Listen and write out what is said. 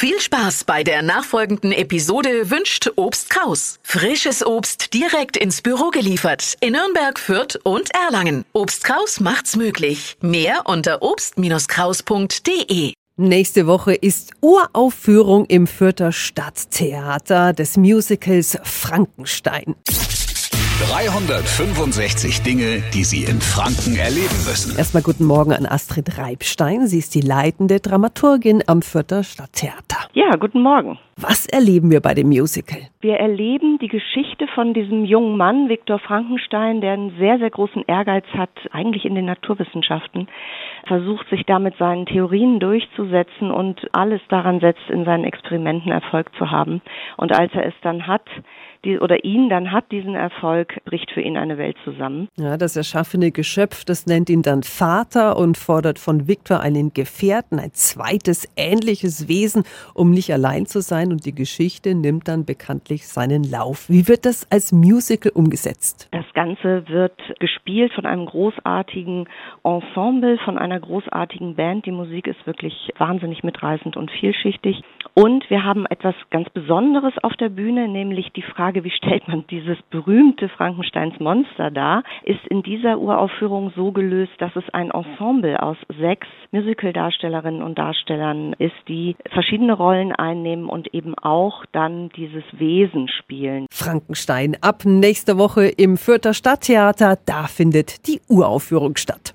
Viel Spaß bei der nachfolgenden Episode wünscht Obst Kraus. Frisches Obst direkt ins Büro geliefert in Nürnberg, Fürth und Erlangen. Obst Kraus macht's möglich. Mehr unter obst-kraus.de. Nächste Woche ist Uraufführung im Fürther Stadttheater des Musicals Frankenstein. 365 Dinge, die Sie in Franken erleben müssen. Erstmal guten Morgen an Astrid Reibstein. Sie ist die leitende Dramaturgin am Fürther Stadttheater. Ja, guten Morgen. Was erleben wir bei dem Musical? Wir erleben die Geschichte von diesem jungen Mann, Viktor Frankenstein, der einen sehr, sehr großen Ehrgeiz hat, eigentlich in den Naturwissenschaften, versucht sich damit seinen Theorien durchzusetzen und alles daran setzt, in seinen Experimenten Erfolg zu haben. Und als er es dann hat, die, oder ihn dann hat, diesen Erfolg, bricht für ihn eine Welt zusammen. Ja, das erschaffene Geschöpf, das nennt ihn dann Vater und fordert von Viktor einen Gefährten, ein zweites ähnliches Wesen, um nicht allein zu sein. Und die Geschichte nimmt dann bekanntlich seinen Lauf. Wie wird das als Musical umgesetzt? Das Ganze wird gespielt von einem großartigen Ensemble, von einer großartigen Band. Die Musik ist wirklich wahnsinnig mitreißend und vielschichtig. Und wir haben etwas ganz Besonderes auf der Bühne, nämlich die Frage, wie stellt man dieses berühmte Frankensteins Monster dar, ist in dieser Uraufführung so gelöst, dass es ein Ensemble aus sechs Musical-Darstellerinnen und Darstellern ist, die verschiedene Rollen einnehmen und eben auch dann dieses Wesen spielen. Frankenstein ab nächste Woche im Fürther Stadttheater, da findet die Uraufführung statt.